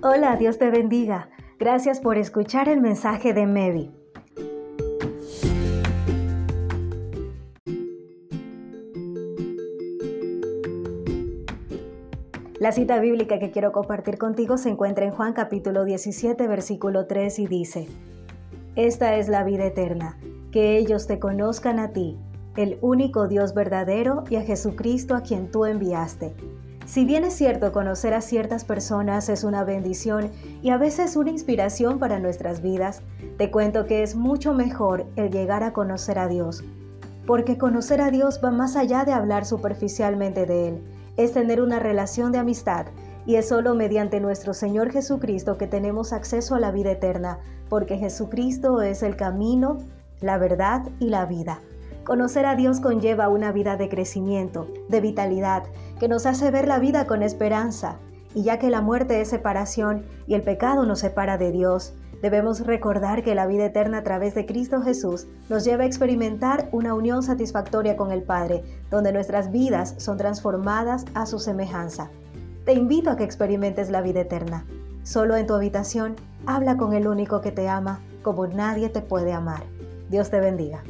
Hola, Dios te bendiga. Gracias por escuchar el mensaje de Mevi. La cita bíblica que quiero compartir contigo se encuentra en Juan capítulo 17, versículo 3 y dice, Esta es la vida eterna, que ellos te conozcan a ti, el único Dios verdadero y a Jesucristo a quien tú enviaste. Si bien es cierto conocer a ciertas personas es una bendición y a veces una inspiración para nuestras vidas, te cuento que es mucho mejor el llegar a conocer a Dios. Porque conocer a Dios va más allá de hablar superficialmente de Él, es tener una relación de amistad y es solo mediante nuestro Señor Jesucristo que tenemos acceso a la vida eterna, porque Jesucristo es el camino, la verdad y la vida. Conocer a Dios conlleva una vida de crecimiento, de vitalidad, que nos hace ver la vida con esperanza. Y ya que la muerte es separación y el pecado nos separa de Dios, debemos recordar que la vida eterna a través de Cristo Jesús nos lleva a experimentar una unión satisfactoria con el Padre, donde nuestras vidas son transformadas a su semejanza. Te invito a que experimentes la vida eterna. Solo en tu habitación, habla con el único que te ama como nadie te puede amar. Dios te bendiga.